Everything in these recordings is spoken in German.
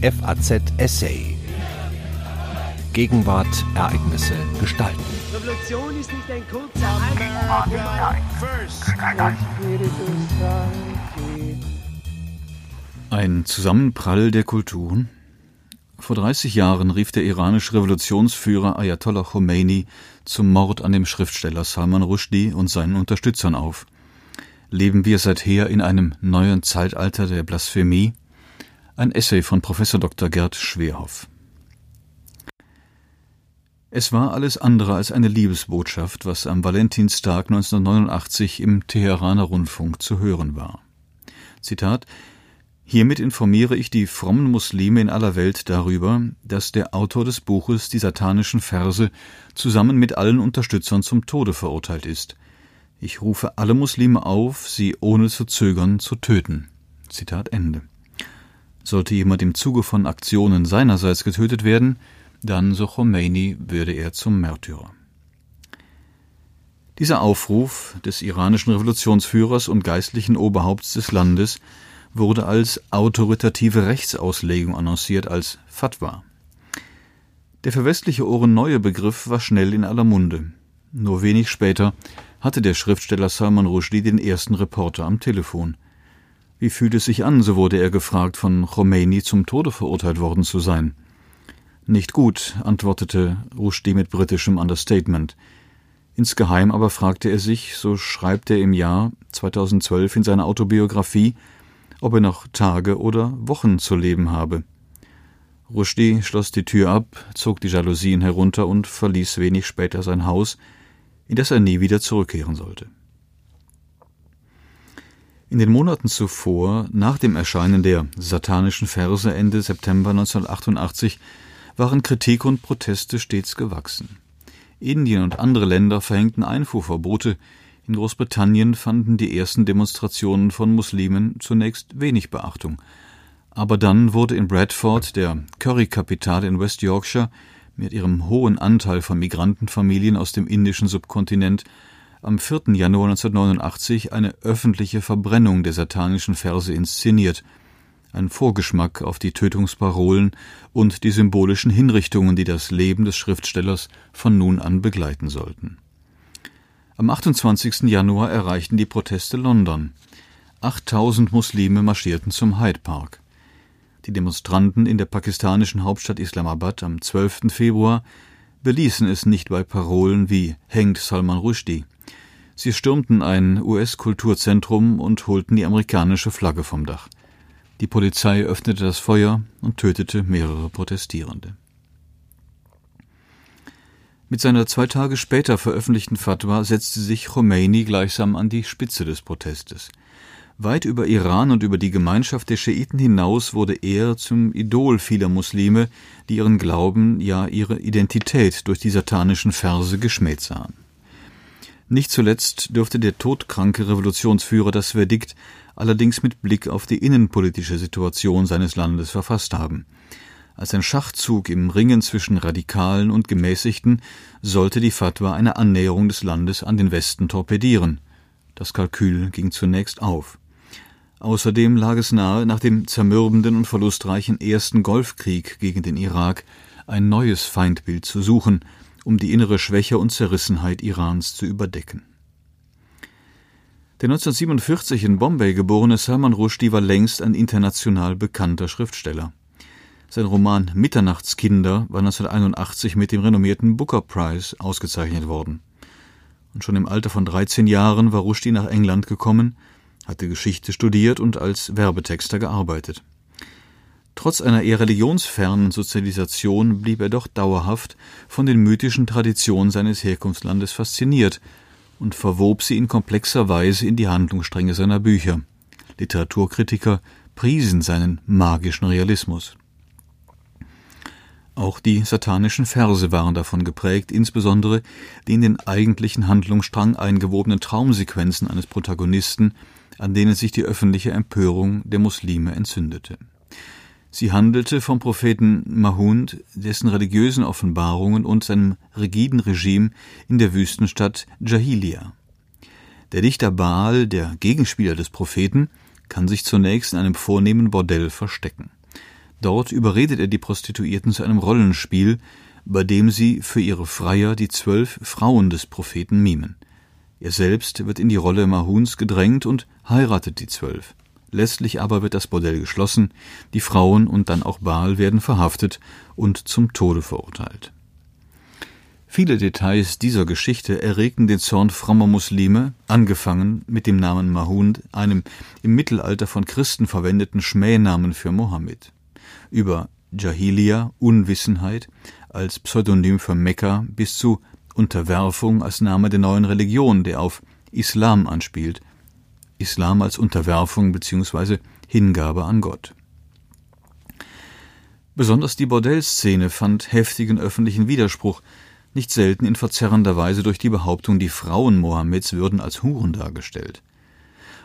FAZ Essay. Gegenwart, Ereignisse, Gestalten. Revolution ist nicht ein kurzer Ein Zusammenprall der Kulturen? Vor 30 Jahren rief der iranische Revolutionsführer Ayatollah Khomeini zum Mord an dem Schriftsteller Salman Rushdie und seinen Unterstützern auf. Leben wir seither in einem neuen Zeitalter der Blasphemie? Ein Essay von Professor Dr. Gerd Schwerhoff. Es war alles andere als eine Liebesbotschaft, was am Valentinstag 1989 im Teheraner Rundfunk zu hören war. Zitat Hiermit informiere ich die frommen Muslime in aller Welt darüber, dass der Autor des Buches die satanischen Verse zusammen mit allen Unterstützern zum Tode verurteilt ist. Ich rufe alle Muslime auf, sie ohne zu zögern zu töten. Zitat Ende. Sollte jemand im Zuge von Aktionen seinerseits getötet werden, dann, so Khomeini, würde er zum Märtyrer. Dieser Aufruf des iranischen Revolutionsführers und geistlichen Oberhaupts des Landes wurde als autoritative Rechtsauslegung annonciert, als Fatwa. Der für westliche Ohren neue Begriff war schnell in aller Munde. Nur wenig später hatte der Schriftsteller Salman Rushdie den ersten Reporter am Telefon. Wie fühlt es sich an, so wurde er gefragt, von Khomeini zum Tode verurteilt worden zu sein. Nicht gut, antwortete Rushdie mit britischem Understatement. Insgeheim aber fragte er sich, so schreibt er im Jahr 2012 in seiner Autobiografie, ob er noch Tage oder Wochen zu leben habe. Rushdie schloss die Tür ab, zog die Jalousien herunter und verließ wenig später sein Haus, in das er nie wieder zurückkehren sollte. In den Monaten zuvor, nach dem Erscheinen der satanischen Verse Ende September 1988, waren Kritik und Proteste stets gewachsen. Indien und andere Länder verhängten Einfuhrverbote, in Großbritannien fanden die ersten Demonstrationen von Muslimen zunächst wenig Beachtung. Aber dann wurde in Bradford, der Curry-Kapitale in West Yorkshire, mit ihrem hohen Anteil von Migrantenfamilien aus dem indischen Subkontinent, am 4. Januar 1989 eine öffentliche Verbrennung der satanischen Verse inszeniert, ein Vorgeschmack auf die Tötungsparolen und die symbolischen Hinrichtungen, die das Leben des Schriftstellers von nun an begleiten sollten. Am 28. Januar erreichten die Proteste London. 8000 Muslime marschierten zum Hyde Park. Die Demonstranten in der pakistanischen Hauptstadt Islamabad am 12. Februar beließen es nicht bei Parolen wie Hängt Salman Rushdie. Sie stürmten ein US-Kulturzentrum und holten die amerikanische Flagge vom Dach. Die Polizei öffnete das Feuer und tötete mehrere Protestierende. Mit seiner zwei Tage später veröffentlichten Fatwa setzte sich Khomeini gleichsam an die Spitze des Protestes. Weit über Iran und über die Gemeinschaft der Schiiten hinaus wurde er zum Idol vieler Muslime, die ihren Glauben, ja ihre Identität durch die satanischen Verse geschmäht sahen. Nicht zuletzt dürfte der todkranke Revolutionsführer das Verdikt allerdings mit Blick auf die innenpolitische Situation seines Landes verfasst haben. Als ein Schachzug im Ringen zwischen Radikalen und Gemäßigten sollte die Fatwa eine Annäherung des Landes an den Westen torpedieren. Das Kalkül ging zunächst auf. Außerdem lag es nahe, nach dem zermürbenden und verlustreichen ersten Golfkrieg gegen den Irak ein neues Feindbild zu suchen, um die innere Schwäche und Zerrissenheit Irans zu überdecken. Der 1947 in Bombay geborene Salman Rushdie war längst ein international bekannter Schriftsteller. Sein Roman Mitternachtskinder war 1981 mit dem renommierten Booker Prize ausgezeichnet worden. Und schon im Alter von 13 Jahren war Rushdie nach England gekommen, hatte Geschichte studiert und als Werbetexter gearbeitet. Trotz einer eher religionsfernen Sozialisation blieb er doch dauerhaft von den mythischen Traditionen seines Herkunftslandes fasziniert und verwob sie in komplexer Weise in die Handlungsstränge seiner Bücher. Literaturkritiker priesen seinen magischen Realismus. Auch die satanischen Verse waren davon geprägt, insbesondere die in den eigentlichen Handlungsstrang eingewobenen Traumsequenzen eines Protagonisten, an denen sich die öffentliche Empörung der Muslime entzündete. Sie handelte vom Propheten Mahund, dessen religiösen Offenbarungen und seinem rigiden Regime in der Wüstenstadt Jahilia. Der Dichter Baal, der Gegenspieler des Propheten, kann sich zunächst in einem vornehmen Bordell verstecken. Dort überredet er die Prostituierten zu einem Rollenspiel, bei dem sie für ihre Freier die zwölf Frauen des Propheten mimen. Er selbst wird in die Rolle Mahuns gedrängt und heiratet die zwölf. Letztlich aber wird das Bordell geschlossen, die Frauen und dann auch Baal werden verhaftet und zum Tode verurteilt. Viele Details dieser Geschichte erregten den Zorn frommer Muslime, angefangen mit dem Namen Mahund, einem im Mittelalter von Christen verwendeten Schmähnamen für Mohammed. Über Jahiliya, Unwissenheit, als Pseudonym für Mekka, bis zu Unterwerfung als Name der neuen Religion, der auf Islam anspielt, Islam als Unterwerfung bzw. Hingabe an Gott. Besonders die Bordellszene fand heftigen öffentlichen Widerspruch, nicht selten in verzerrender Weise durch die Behauptung, die Frauen Mohammeds würden als Huren dargestellt.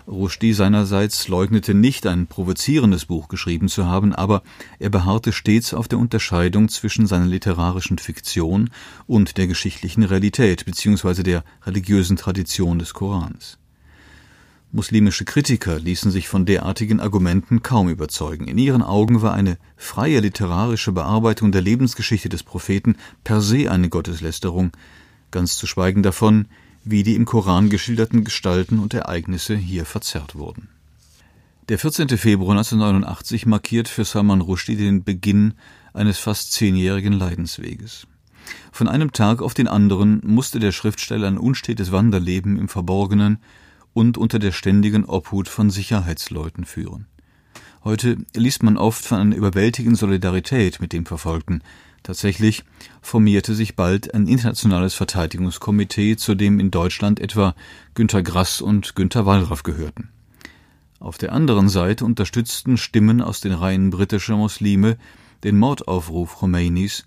Rushdie seinerseits leugnete nicht, ein provozierendes Buch geschrieben zu haben, aber er beharrte stets auf der Unterscheidung zwischen seiner literarischen Fiktion und der geschichtlichen Realität bzw. der religiösen Tradition des Korans. Muslimische Kritiker ließen sich von derartigen Argumenten kaum überzeugen. In ihren Augen war eine freie literarische Bearbeitung der Lebensgeschichte des Propheten per se eine Gotteslästerung, ganz zu schweigen davon, wie die im Koran geschilderten Gestalten und Ereignisse hier verzerrt wurden. Der 14. Februar 1989 markiert für Salman Rushdie den Beginn eines fast zehnjährigen Leidensweges. Von einem Tag auf den anderen musste der Schriftsteller ein unstetes Wanderleben im Verborgenen und unter der ständigen Obhut von Sicherheitsleuten führen. Heute liest man oft von einer überwältigenden Solidarität mit dem Verfolgten. Tatsächlich formierte sich bald ein internationales Verteidigungskomitee, zu dem in Deutschland etwa Günter Grass und Günter Wallraff gehörten. Auf der anderen Seite unterstützten Stimmen aus den Reihen britischer Muslime den Mordaufruf Khomeinis,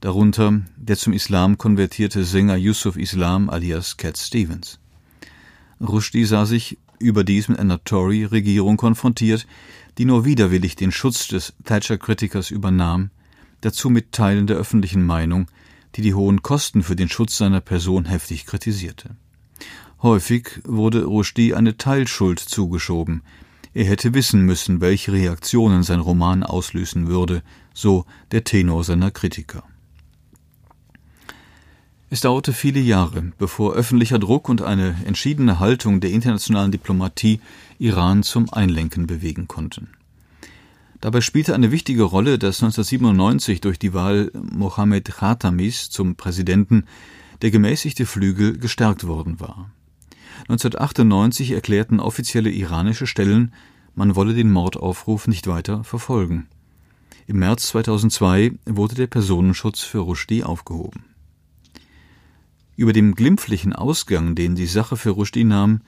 darunter der zum Islam konvertierte Sänger Yusuf Islam alias Cat Stevens. Rushdie sah sich überdies mit einer Tory-Regierung konfrontiert, die nur widerwillig den Schutz des Thatcher-Kritikers übernahm, dazu mit Teilen der öffentlichen Meinung, die die hohen Kosten für den Schutz seiner Person heftig kritisierte. Häufig wurde Rushdie eine Teilschuld zugeschoben. Er hätte wissen müssen, welche Reaktionen sein Roman auslösen würde, so der Tenor seiner Kritiker. Es dauerte viele Jahre, bevor öffentlicher Druck und eine entschiedene Haltung der internationalen Diplomatie Iran zum Einlenken bewegen konnten. Dabei spielte eine wichtige Rolle, dass 1997 durch die Wahl Mohammed Khatamis zum Präsidenten der gemäßigte Flügel gestärkt worden war. 1998 erklärten offizielle iranische Stellen, man wolle den Mordaufruf nicht weiter verfolgen. Im März 2002 wurde der Personenschutz für Rushdie aufgehoben. Über dem glimpflichen Ausgang, den die Sache für Rushdie nahm,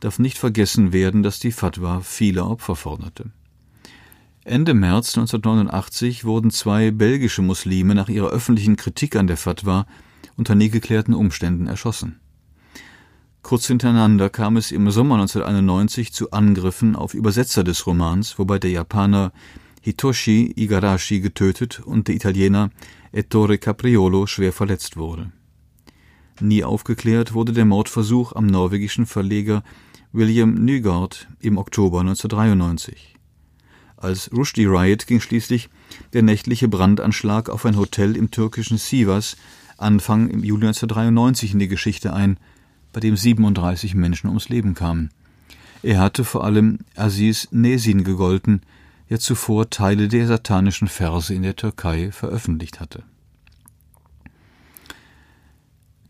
darf nicht vergessen werden, dass die Fatwa viele Opfer forderte. Ende März 1989 wurden zwei belgische Muslime nach ihrer öffentlichen Kritik an der Fatwa unter nie geklärten Umständen erschossen. Kurz hintereinander kam es im Sommer 1991 zu Angriffen auf Übersetzer des Romans, wobei der Japaner Hitoshi Igarashi getötet und der Italiener Ettore Capriolo schwer verletzt wurde. Nie aufgeklärt wurde der Mordversuch am norwegischen Verleger William Nygaard im Oktober 1993. Als Rushdie Riot ging schließlich der nächtliche Brandanschlag auf ein Hotel im türkischen Sivas Anfang im Juli 1993 in die Geschichte ein, bei dem 37 Menschen ums Leben kamen. Er hatte vor allem Aziz Nesin gegolten, der zuvor Teile der satanischen Verse in der Türkei veröffentlicht hatte.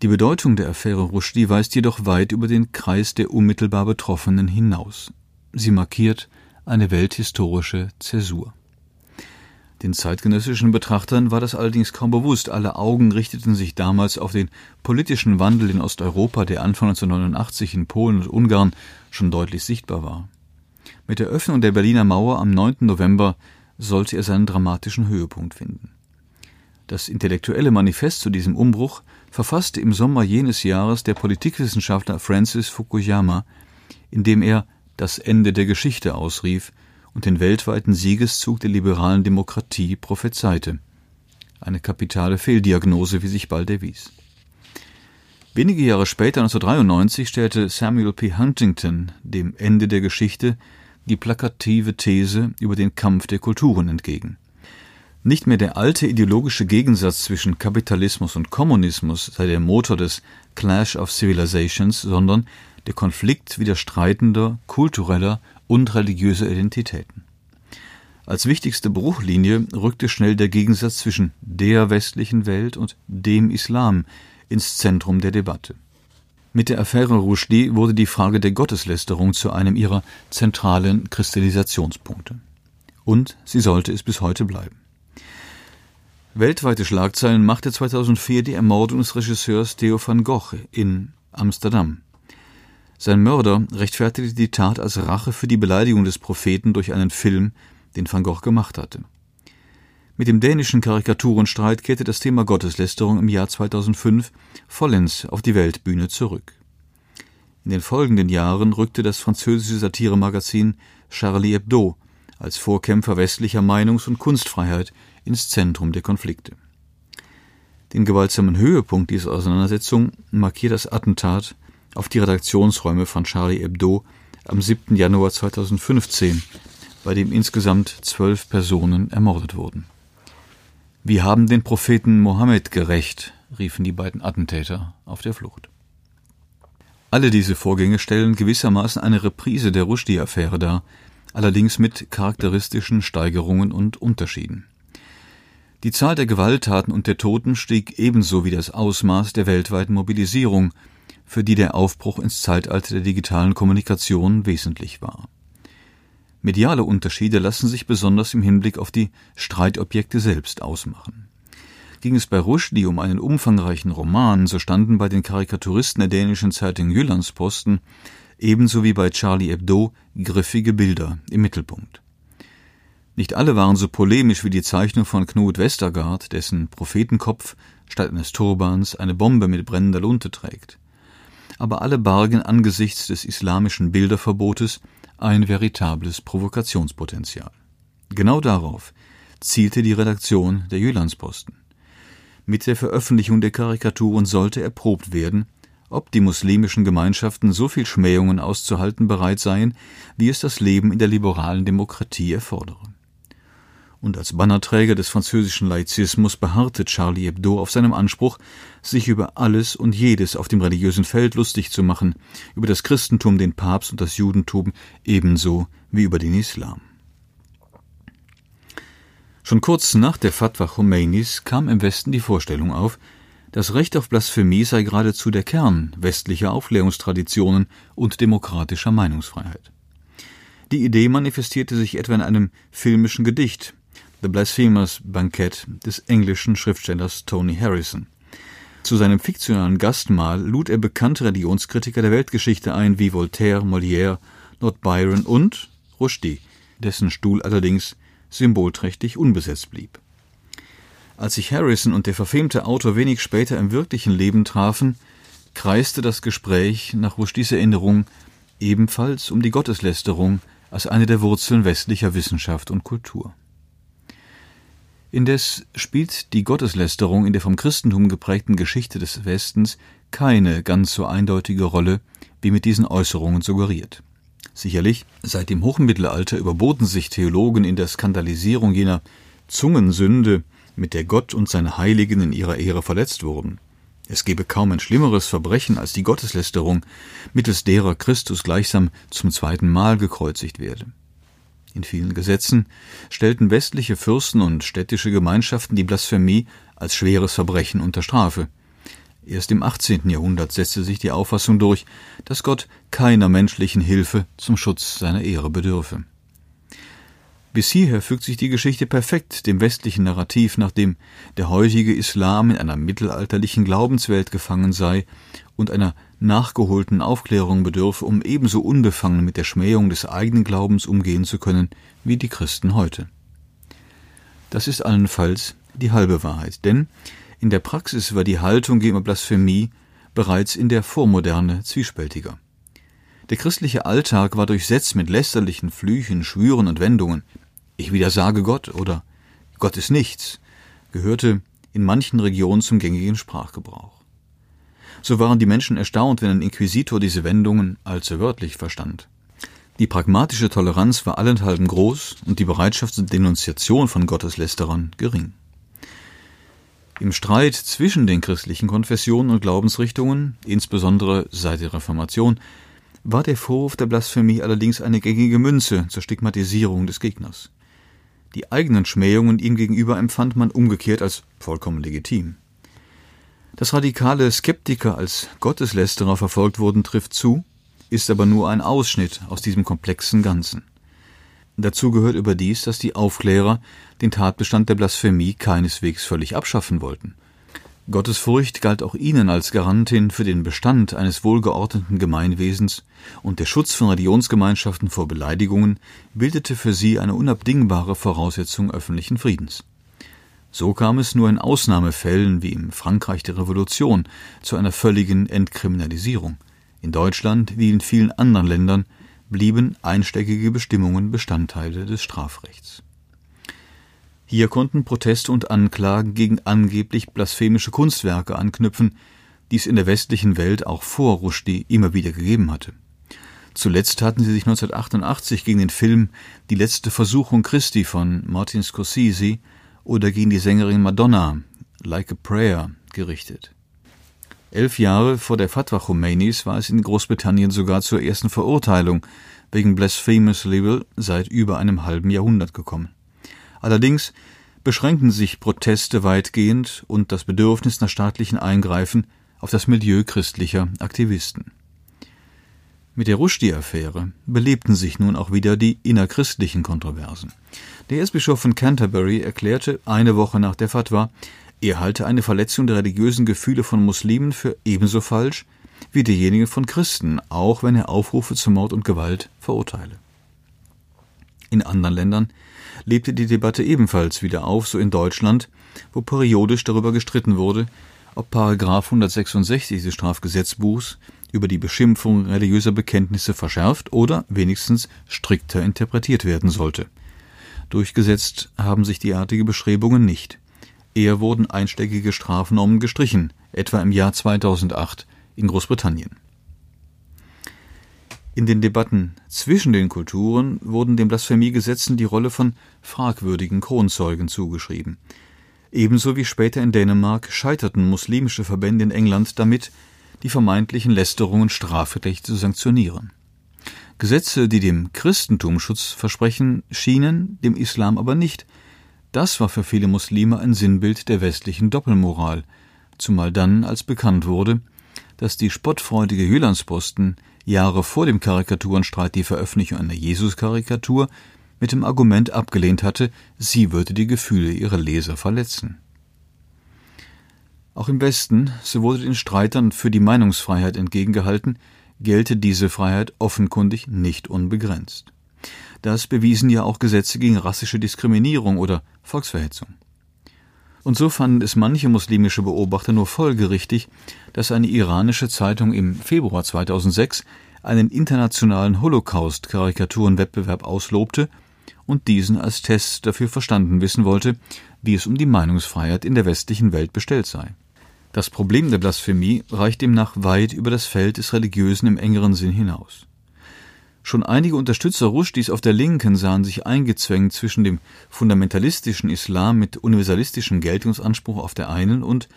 Die Bedeutung der Affäre Rushdie weist jedoch weit über den Kreis der unmittelbar Betroffenen hinaus. Sie markiert eine welthistorische Zäsur. Den zeitgenössischen Betrachtern war das allerdings kaum bewusst. Alle Augen richteten sich damals auf den politischen Wandel in Osteuropa, der Anfang 1989 in Polen und Ungarn schon deutlich sichtbar war. Mit der Öffnung der Berliner Mauer am 9. November sollte er seinen dramatischen Höhepunkt finden. Das intellektuelle Manifest zu diesem Umbruch verfasste im Sommer jenes Jahres der Politikwissenschaftler Francis Fukuyama, in dem er das Ende der Geschichte ausrief und den weltweiten Siegeszug der liberalen Demokratie prophezeite. Eine kapitale Fehldiagnose, wie sich bald erwies. Wenige Jahre später, 1993, stellte Samuel P. Huntington dem Ende der Geschichte die plakative These über den Kampf der Kulturen entgegen. Nicht mehr der alte ideologische Gegensatz zwischen Kapitalismus und Kommunismus sei der Motor des Clash of Civilizations, sondern der Konflikt widerstreitender kultureller und religiöser Identitäten. Als wichtigste Bruchlinie rückte schnell der Gegensatz zwischen der westlichen Welt und dem Islam ins Zentrum der Debatte. Mit der Affäre Rushdie wurde die Frage der Gotteslästerung zu einem ihrer zentralen Kristallisationspunkte. Und sie sollte es bis heute bleiben. Weltweite Schlagzeilen machte 2004 die Ermordung des Regisseurs Theo van Gogh in Amsterdam. Sein Mörder rechtfertigte die Tat als Rache für die Beleidigung des Propheten durch einen Film, den van Gogh gemacht hatte. Mit dem dänischen Karikaturenstreit kehrte das Thema Gotteslästerung im Jahr 2005 vollends auf die Weltbühne zurück. In den folgenden Jahren rückte das französische Satiremagazin Charlie Hebdo als Vorkämpfer westlicher Meinungs- und Kunstfreiheit ins Zentrum der Konflikte. Den gewaltsamen Höhepunkt dieser Auseinandersetzung markiert das Attentat auf die Redaktionsräume von Charlie Hebdo am 7. Januar 2015, bei dem insgesamt zwölf Personen ermordet wurden. Wir haben den Propheten Mohammed gerecht, riefen die beiden Attentäter auf der Flucht. Alle diese Vorgänge stellen gewissermaßen eine Reprise der Rushdie-Affäre dar, allerdings mit charakteristischen Steigerungen und Unterschieden. Die Zahl der Gewalttaten und der Toten stieg ebenso wie das Ausmaß der weltweiten Mobilisierung, für die der Aufbruch ins Zeitalter der digitalen Kommunikation wesentlich war. Mediale Unterschiede lassen sich besonders im Hinblick auf die Streitobjekte selbst ausmachen. Ging es bei Rushdie um einen umfangreichen Roman, so standen bei den Karikaturisten der dänischen Zeitung Jyllandsposten ebenso wie bei Charlie Hebdo griffige Bilder im Mittelpunkt. Nicht alle waren so polemisch wie die Zeichnung von Knut Westergaard, dessen Prophetenkopf statt eines Turbans eine Bombe mit brennender Lunte trägt. Aber alle bargen angesichts des islamischen Bilderverbotes ein veritables Provokationspotenzial. Genau darauf zielte die Redaktion der Jyllandsposten. Mit der Veröffentlichung der Karikaturen sollte erprobt werden, ob die muslimischen Gemeinschaften so viel Schmähungen auszuhalten bereit seien, wie es das Leben in der liberalen Demokratie erfordere und als Bannerträger des französischen Laizismus beharrte Charlie Hebdo auf seinem Anspruch, sich über alles und jedes auf dem religiösen Feld lustig zu machen, über das Christentum, den Papst und das Judentum ebenso wie über den Islam. Schon kurz nach der Fatwa Khomeinis kam im Westen die Vorstellung auf, das Recht auf Blasphemie sei geradezu der Kern westlicher Aufklärungstraditionen und demokratischer Meinungsfreiheit. Die Idee manifestierte sich etwa in einem filmischen Gedicht, The Blasphemous Bankett des englischen Schriftstellers Tony Harrison. Zu seinem fiktionalen Gastmahl lud er bekannte Religionskritiker der Weltgeschichte ein wie Voltaire, Molière, Lord Byron und Rushdie, dessen Stuhl allerdings symbolträchtig unbesetzt blieb. Als sich Harrison und der verfemte Autor wenig später im wirklichen Leben trafen, kreiste das Gespräch nach Rushdies Erinnerung ebenfalls um die Gotteslästerung als eine der Wurzeln westlicher Wissenschaft und Kultur. Indes spielt die Gotteslästerung in der vom Christentum geprägten Geschichte des Westens keine ganz so eindeutige Rolle, wie mit diesen Äußerungen suggeriert. Sicherlich, seit dem Hochmittelalter überboten sich Theologen in der Skandalisierung jener Zungensünde, mit der Gott und seine Heiligen in ihrer Ehre verletzt wurden. Es gebe kaum ein schlimmeres Verbrechen als die Gotteslästerung, mittels derer Christus gleichsam zum zweiten Mal gekreuzigt werde. In vielen Gesetzen stellten westliche Fürsten und städtische Gemeinschaften die Blasphemie als schweres Verbrechen unter Strafe. Erst im 18. Jahrhundert setzte sich die Auffassung durch, dass Gott keiner menschlichen Hilfe zum Schutz seiner Ehre bedürfe. Bis hierher fügt sich die Geschichte perfekt dem westlichen Narrativ, nachdem der heutige Islam in einer mittelalterlichen Glaubenswelt gefangen sei und einer nachgeholten Aufklärung bedürfe, um ebenso unbefangen mit der Schmähung des eigenen Glaubens umgehen zu können wie die Christen heute. Das ist allenfalls die halbe Wahrheit, denn in der Praxis war die Haltung gegenüber Blasphemie bereits in der Vormoderne zwiespältiger. Der christliche Alltag war durchsetzt mit lästerlichen Flüchen, Schwüren und Wendungen. Ich widersage Gott oder Gott ist nichts, gehörte in manchen Regionen zum gängigen Sprachgebrauch. So waren die Menschen erstaunt, wenn ein Inquisitor diese Wendungen allzu wörtlich verstand. Die pragmatische Toleranz war allenthalben groß und die Bereitschaft zur Denunziation von Gotteslästerern gering. Im Streit zwischen den christlichen Konfessionen und Glaubensrichtungen, insbesondere seit der Reformation, war der Vorwurf der Blasphemie allerdings eine gängige Münze zur Stigmatisierung des Gegners. Die eigenen Schmähungen ihm gegenüber empfand man umgekehrt als vollkommen legitim. Dass radikale Skeptiker als Gotteslästerer verfolgt wurden, trifft zu, ist aber nur ein Ausschnitt aus diesem komplexen Ganzen. Dazu gehört überdies, dass die Aufklärer den Tatbestand der Blasphemie keineswegs völlig abschaffen wollten. Gottesfurcht galt auch ihnen als Garantin für den Bestand eines wohlgeordneten Gemeinwesens, und der Schutz von Religionsgemeinschaften vor Beleidigungen bildete für sie eine unabdingbare Voraussetzung öffentlichen Friedens. So kam es nur in Ausnahmefällen wie im Frankreich der Revolution zu einer völligen Entkriminalisierung. In Deutschland wie in vielen anderen Ländern blieben einsteckige Bestimmungen Bestandteile des Strafrechts. Hier konnten Proteste und Anklagen gegen angeblich blasphemische Kunstwerke anknüpfen, die es in der westlichen Welt auch vor Rushdie immer wieder gegeben hatte. Zuletzt hatten sie sich 1988 gegen den Film Die letzte Versuchung Christi von Martin Scorsese oder gegen die Sängerin Madonna Like a Prayer gerichtet. Elf Jahre vor der Fatwa Khomeinis war es in Großbritannien sogar zur ersten Verurteilung wegen Blasphemous Libel seit über einem halben Jahrhundert gekommen. Allerdings beschränken sich Proteste weitgehend und das Bedürfnis nach staatlichen Eingreifen auf das Milieu christlicher Aktivisten. Mit der Rushdie-Affäre belebten sich nun auch wieder die innerchristlichen Kontroversen. Der Erzbischof von Canterbury erklärte eine Woche nach der Fatwa, er halte eine Verletzung der religiösen Gefühle von Muslimen für ebenso falsch wie diejenige von Christen, auch wenn er Aufrufe zu Mord und Gewalt verurteile. In anderen Ländern lebte die Debatte ebenfalls wieder auf, so in Deutschland, wo periodisch darüber gestritten wurde, ob Paragraph 166 des Strafgesetzbuchs über die Beschimpfung religiöser Bekenntnisse verschärft oder wenigstens strikter interpretiert werden sollte. Durchgesetzt haben sich derartige Bestrebungen nicht. Eher wurden einsteckige Strafnormen gestrichen, etwa im Jahr 2008 in Großbritannien. In den Debatten zwischen den Kulturen wurden den Blasphemiegesetzen die Rolle von fragwürdigen Kronzeugen zugeschrieben. Ebenso wie später in Dänemark scheiterten muslimische Verbände in England damit, die vermeintlichen Lästerungen strafrechtlich zu sanktionieren. Gesetze, die dem Christentum Schutz versprechen, schienen, dem Islam aber nicht. Das war für viele Muslime ein Sinnbild der westlichen Doppelmoral, zumal dann, als bekannt wurde, dass die spottfreudige Jyllandsposten Jahre vor dem Karikaturenstreit die Veröffentlichung einer Jesus-Karikatur mit dem Argument abgelehnt hatte, sie würde die Gefühle ihrer Leser verletzen. Auch im Westen, so wurde den Streitern für die Meinungsfreiheit entgegengehalten, gelte diese Freiheit offenkundig nicht unbegrenzt. Das bewiesen ja auch Gesetze gegen rassische Diskriminierung oder Volksverhetzung. Und so fanden es manche muslimische Beobachter nur folgerichtig, dass eine iranische Zeitung im Februar 2006 einen internationalen Holocaust-Karikaturenwettbewerb auslobte und diesen als Test dafür verstanden wissen wollte, wie es um die Meinungsfreiheit in der westlichen Welt bestellt sei. Das Problem der Blasphemie reicht demnach weit über das Feld des Religiösen im engeren Sinn hinaus. Schon einige Unterstützer Rushdies auf der Linken sahen sich eingezwängt zwischen dem fundamentalistischen Islam mit universalistischem Geltungsanspruch auf der einen und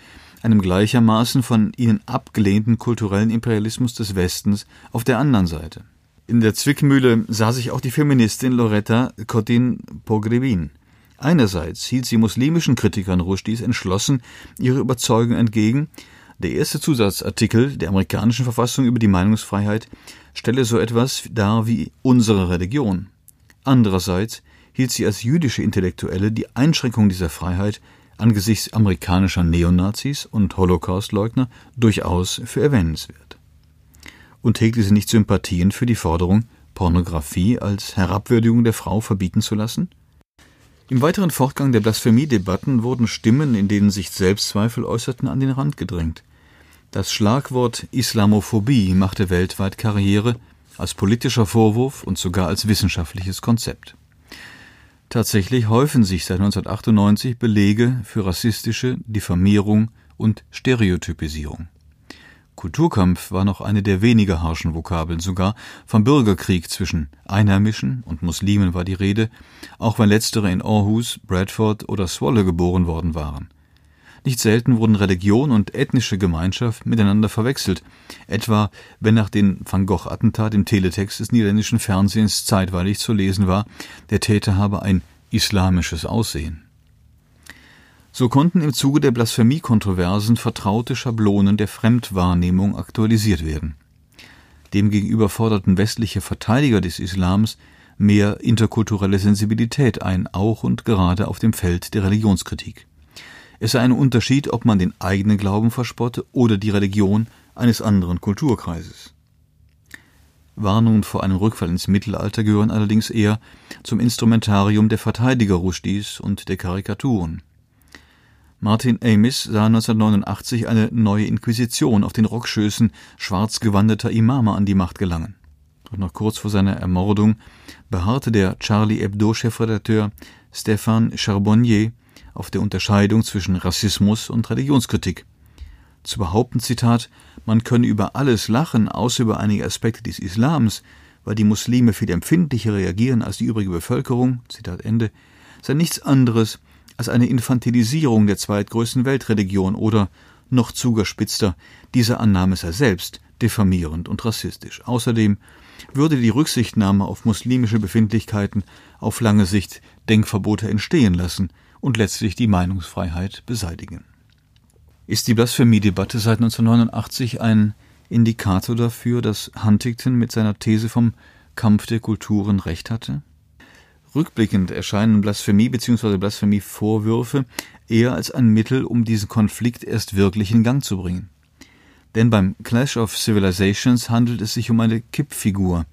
einem gleichermaßen von ihnen abgelehnten kulturellen Imperialismus des Westens auf der anderen Seite. In der Zwickmühle sah sich auch die Feministin Loretta Cotin Pogrebin. Einerseits hielt sie muslimischen Kritikern Rushdies entschlossen ihre Überzeugung entgegen, der erste Zusatzartikel der amerikanischen Verfassung über die Meinungsfreiheit stelle so etwas dar wie unsere Religion. Andererseits hielt sie als jüdische Intellektuelle die Einschränkung dieser Freiheit angesichts amerikanischer Neonazis und Holocaustleugner durchaus für erwähnenswert. Und hegte sie nicht Sympathien für die Forderung, Pornografie als Herabwürdigung der Frau verbieten zu lassen? Im weiteren Fortgang der Blasphemiedebatten wurden Stimmen, in denen sich Selbstzweifel äußerten, an den Rand gedrängt. Das Schlagwort Islamophobie machte weltweit Karriere als politischer Vorwurf und sogar als wissenschaftliches Konzept. Tatsächlich häufen sich seit 1998 Belege für rassistische Diffamierung und Stereotypisierung. Kulturkampf war noch eine der weniger harschen Vokabeln, sogar vom Bürgerkrieg zwischen Einheimischen und Muslimen war die Rede, auch wenn letztere in Aarhus, Bradford oder Zwolle geboren worden waren. Nicht selten wurden Religion und ethnische Gemeinschaft miteinander verwechselt, etwa wenn nach dem Van Gogh-Attentat im Teletext des niederländischen Fernsehens zeitweilig zu lesen war, der Täter habe ein islamisches Aussehen. So konnten im Zuge der Blasphemie-Kontroversen vertraute Schablonen der Fremdwahrnehmung aktualisiert werden. Demgegenüber forderten westliche Verteidiger des Islams mehr interkulturelle Sensibilität ein, auch und gerade auf dem Feld der Religionskritik. Es sei ein Unterschied, ob man den eigenen Glauben verspotte oder die Religion eines anderen Kulturkreises. Warnungen vor einem Rückfall ins Mittelalter gehören allerdings eher zum Instrumentarium der Verteidiger Rushdies und der Karikaturen. Martin Amis sah 1989 eine neue Inquisition auf den Rockschößen schwarz gewandeter Imame an die Macht gelangen. Doch noch kurz vor seiner Ermordung beharrte der Charlie Hebdo-Chefredakteur Stéphane Charbonnier auf der Unterscheidung zwischen Rassismus und Religionskritik. Zu behaupten, Zitat, man könne über alles lachen, außer über einige Aspekte des Islams, weil die Muslime viel empfindlicher reagieren als die übrige Bevölkerung, Zitat Ende, sei nichts anderes als eine Infantilisierung der zweitgrößten Weltreligion oder, noch zugespitzter, diese Annahme sei selbst diffamierend und rassistisch. Außerdem würde die Rücksichtnahme auf muslimische Befindlichkeiten auf lange Sicht Denkverbote entstehen lassen und letztlich die Meinungsfreiheit beseitigen. Ist die Blasphemie-Debatte seit 1989 ein Indikator dafür, dass Huntington mit seiner These vom Kampf der Kulturen recht hatte? Rückblickend erscheinen Blasphemie bzw. Blasphemievorwürfe eher als ein Mittel, um diesen Konflikt erst wirklich in Gang zu bringen. Denn beim Clash of Civilizations handelt es sich um eine Kippfigur.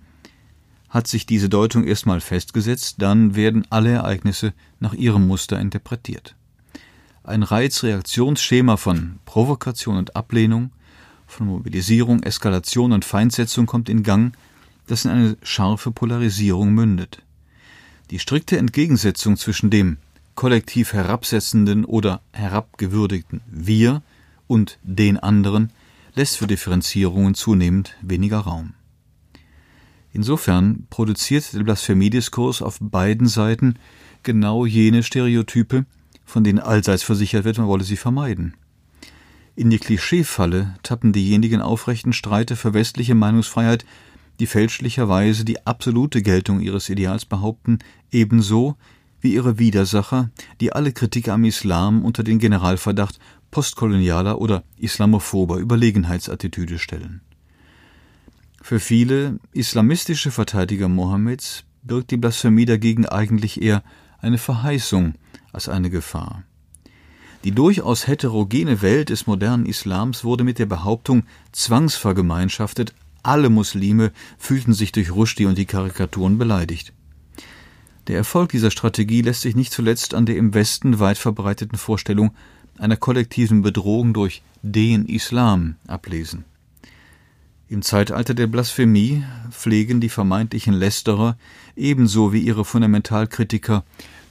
Hat sich diese Deutung erstmal festgesetzt, dann werden alle Ereignisse nach ihrem Muster interpretiert. Ein Reizreaktionsschema von Provokation und Ablehnung, von Mobilisierung, Eskalation und Feindsetzung kommt in Gang, das in eine scharfe Polarisierung mündet. Die strikte Entgegensetzung zwischen dem kollektiv herabsetzenden oder herabgewürdigten Wir und den anderen lässt für Differenzierungen zunehmend weniger Raum. Insofern produziert der Blasphemiediskurs auf beiden Seiten genau jene Stereotype, von denen allseits versichert wird, man wolle sie vermeiden. In die Klischeefalle tappen diejenigen aufrechten Streiter für westliche Meinungsfreiheit, die fälschlicherweise die absolute Geltung ihres Ideals behaupten, ebenso wie ihre Widersacher, die alle Kritik am Islam unter den Generalverdacht postkolonialer oder islamophober Überlegenheitsattitüde stellen. Für viele islamistische Verteidiger Mohammeds birgt die Blasphemie dagegen eigentlich eher eine Verheißung als eine Gefahr. Die durchaus heterogene Welt des modernen Islams wurde mit der Behauptung zwangsvergemeinschaftet, alle Muslime fühlten sich durch Rushdie und die Karikaturen beleidigt. Der Erfolg dieser Strategie lässt sich nicht zuletzt an der im Westen weit verbreiteten Vorstellung einer kollektiven Bedrohung durch den Islam ablesen. Im Zeitalter der Blasphemie pflegen die vermeintlichen Lästerer ebenso wie ihre Fundamentalkritiker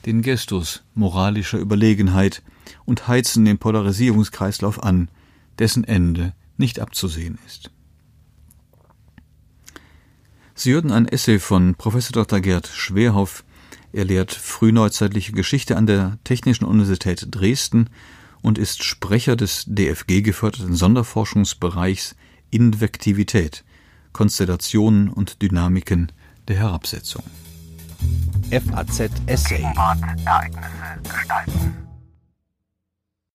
den Gestus moralischer Überlegenheit und heizen den Polarisierungskreislauf an, dessen Ende nicht abzusehen ist. Sie hörten ein Essay von Prof. Dr. Gerd Schwerhoff. Er lehrt frühneuzeitliche Geschichte an der Technischen Universität Dresden und ist Sprecher des DFG geförderten Sonderforschungsbereichs Invektivität, Konstellationen und Dynamiken der Herabsetzung. FAZ Essay. Ereignisse gestalten.